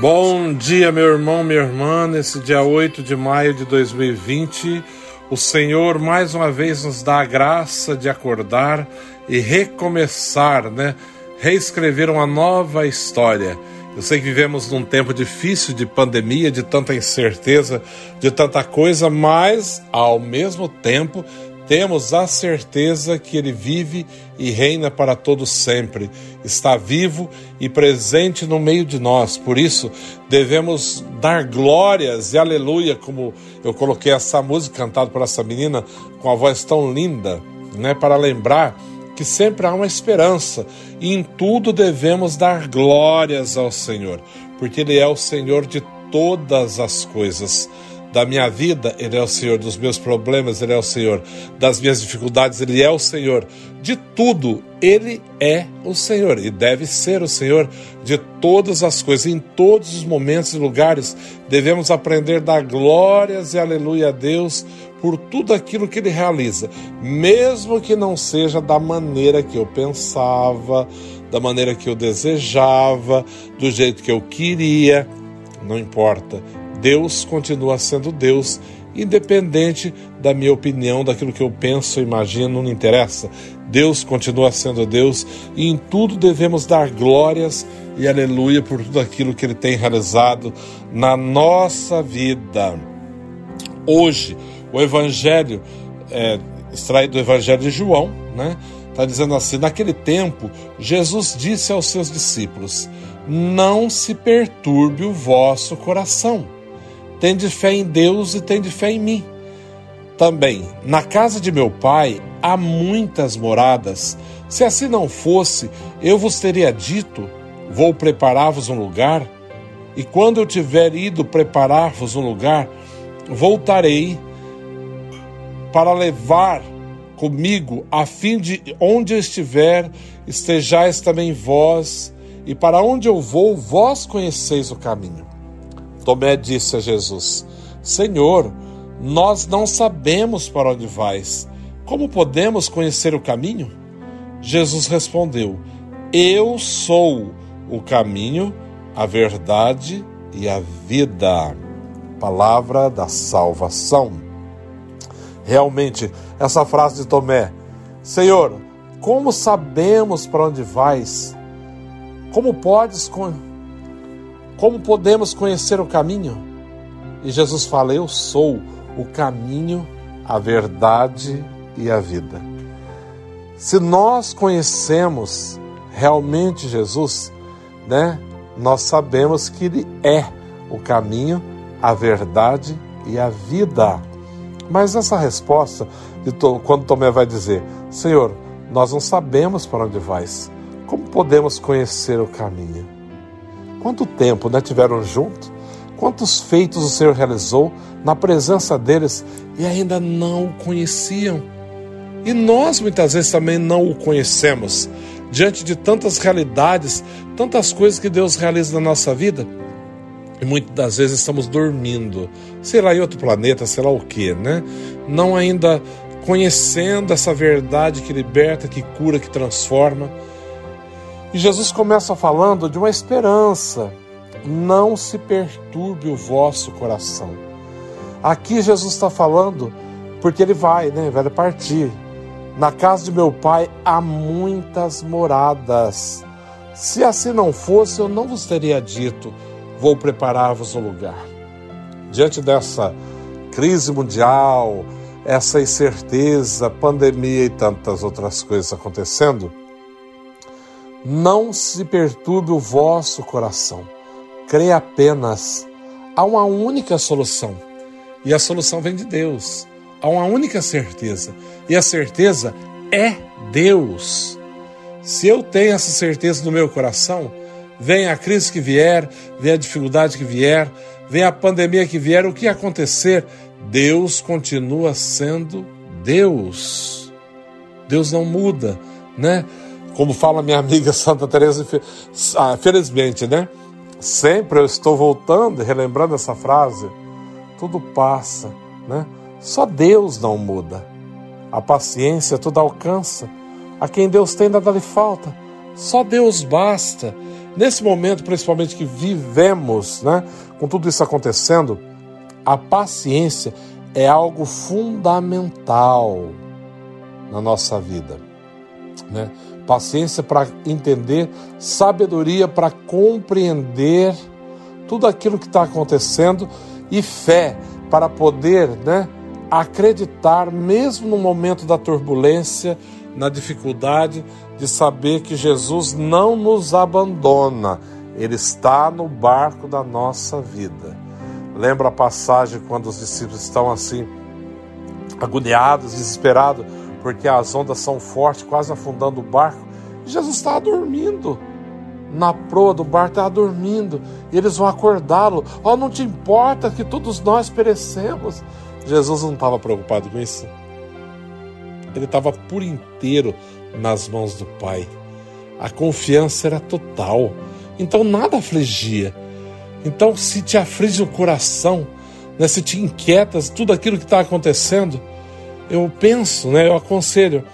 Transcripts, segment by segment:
Bom dia, meu irmão, minha irmã. Nesse dia 8 de maio de 2020, o Senhor mais uma vez nos dá a graça de acordar e recomeçar, né? Reescrever uma nova história. Eu sei que vivemos num tempo difícil de pandemia, de tanta incerteza, de tanta coisa, mas ao mesmo tempo temos a certeza que Ele vive e reina para todos sempre. Está vivo e presente no meio de nós. Por isso, devemos dar glórias e aleluia, como eu coloquei essa música cantada por essa menina com a voz tão linda, né, para lembrar que sempre há uma esperança e em tudo devemos dar glórias ao Senhor, porque Ele é o Senhor de todas as coisas da minha vida, Ele é o Senhor, dos meus problemas, Ele é o Senhor, das minhas dificuldades, Ele é o Senhor, de tudo, Ele é o Senhor e deve ser o Senhor de todas as coisas, em todos os momentos e lugares, devemos aprender a dar glórias e aleluia a Deus por tudo aquilo que Ele realiza, mesmo que não seja da maneira que eu pensava, da maneira que eu desejava, do jeito que eu queria, não importa Deus continua sendo Deus, independente da minha opinião, daquilo que eu penso, imagino, não interessa. Deus continua sendo Deus e em tudo devemos dar glórias e aleluia por tudo aquilo que Ele tem realizado na nossa vida. Hoje, o Evangelho, é, extraído do Evangelho de João, né? Está dizendo assim: naquele tempo, Jesus disse aos seus discípulos: Não se perturbe o vosso coração Tende fé em Deus e tende fé em mim. Também, na casa de meu pai há muitas moradas. Se assim não fosse, eu vos teria dito: Vou preparar-vos um lugar. E quando eu tiver ido preparar-vos um lugar, voltarei para levar comigo, a fim de onde eu estiver, estejais também vós, e para onde eu vou, vós conheceis o caminho. Tomé disse a Jesus: Senhor, nós não sabemos para onde vais. Como podemos conhecer o caminho? Jesus respondeu: Eu sou o caminho, a verdade e a vida. Palavra da salvação. Realmente, essa frase de Tomé: Senhor, como sabemos para onde vais? Como podes como podemos conhecer o caminho? E Jesus fala: Eu sou o caminho, a verdade e a vida. Se nós conhecemos realmente Jesus, né, nós sabemos que Ele é o caminho, a verdade e a vida. Mas essa resposta, de quando Tomé vai dizer: Senhor, nós não sabemos para onde vais, como podemos conhecer o caminho? Quanto tempo né, tiveram juntos? Quantos feitos o Senhor realizou na presença deles e ainda não o conheciam? E nós muitas vezes também não o conhecemos diante de tantas realidades, tantas coisas que Deus realiza na nossa vida. E muitas das vezes estamos dormindo, sei lá, em outro planeta, sei lá o que, né? Não ainda conhecendo essa verdade que liberta, que cura, que transforma. E Jesus começa falando de uma esperança. Não se perturbe o vosso coração. Aqui Jesus está falando porque ele vai, né? Vai partir. Na casa de meu pai há muitas moradas. Se assim não fosse, eu não vos teria dito: vou preparar-vos um lugar. Diante dessa crise mundial, essa incerteza, pandemia e tantas outras coisas acontecendo, não se perturbe o vosso coração. Creia apenas. Há uma única solução. E a solução vem de Deus. Há uma única certeza. E a certeza é Deus. Se eu tenho essa certeza no meu coração, vem a crise que vier, vem a dificuldade que vier, vem a pandemia que vier, o que acontecer, Deus continua sendo Deus. Deus não muda, né? Como fala minha amiga Santa Teresa, ah, felizmente, né? Sempre eu estou voltando e relembrando essa frase. Tudo passa, né? Só Deus não muda. A paciência tudo alcança. A quem Deus tem nada lhe falta. Só Deus basta. nesse momento, principalmente que vivemos, né, com tudo isso acontecendo, a paciência é algo fundamental na nossa vida. Né? Paciência para entender, sabedoria para compreender tudo aquilo que está acontecendo e fé para poder né, acreditar, mesmo no momento da turbulência, na dificuldade, de saber que Jesus não nos abandona, Ele está no barco da nossa vida. Lembra a passagem quando os discípulos estão assim, agoniados, desesperados, porque as ondas são fortes, quase afundando o barco. Jesus estava dormindo na proa do barco, estava dormindo. E eles vão acordá-lo. Oh, não te importa que todos nós perecemos. Jesus não estava preocupado com isso. Ele estava por inteiro nas mãos do Pai. A confiança era total. Então nada afligia. Então, se te aflige o coração, né, se te inquietas tudo aquilo que está acontecendo, eu penso, né, eu aconselho,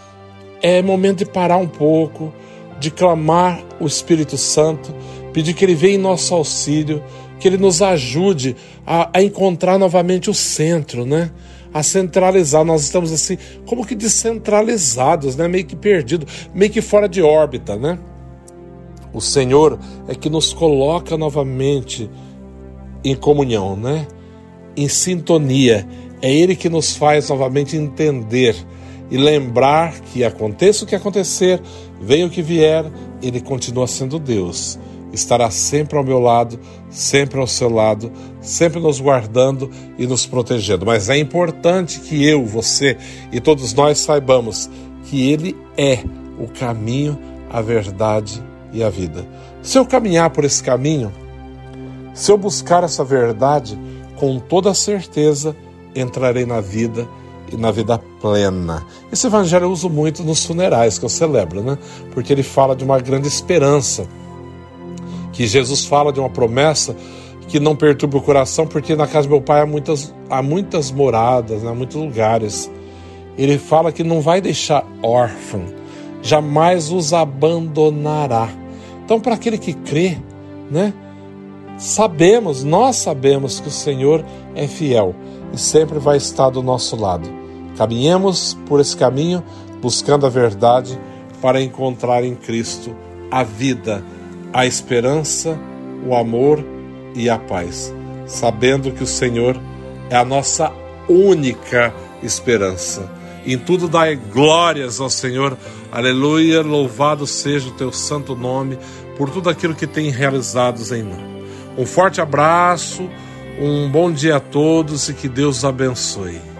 é momento de parar um pouco, de clamar o Espírito Santo, pedir que Ele venha em nosso auxílio, que Ele nos ajude a, a encontrar novamente o centro, né? a centralizar. Nós estamos assim, como que descentralizados, né? Meio que perdidos, meio que fora de órbita, né? O Senhor é que nos coloca novamente em comunhão, né? Em sintonia. É Ele que nos faz novamente entender e lembrar que aconteça o que acontecer, venha o que vier, Ele continua sendo Deus estará sempre ao meu lado, sempre ao seu lado, sempre nos guardando e nos protegendo. Mas é importante que eu, você e todos nós saibamos que Ele é o caminho, a verdade e a vida. Se eu caminhar por esse caminho, se eu buscar essa verdade, com toda certeza entrarei na vida e na vida plena. Esse evangelho eu uso muito nos funerais que eu celebro, né? Porque ele fala de uma grande esperança que Jesus fala de uma promessa que não perturbe o coração, porque na casa do meu pai há muitas, há muitas moradas, né, há muitos lugares. Ele fala que não vai deixar órfão, jamais os abandonará. Então, para aquele que crê, né, sabemos, nós sabemos que o Senhor é fiel e sempre vai estar do nosso lado. Caminhemos por esse caminho, buscando a verdade para encontrar em Cristo a vida a esperança, o amor e a paz, sabendo que o Senhor é a nossa única esperança. Em tudo dai glórias ao Senhor. Aleluia, louvado seja o teu santo nome por tudo aquilo que tem realizados em nós. Um forte abraço, um bom dia a todos e que Deus abençoe.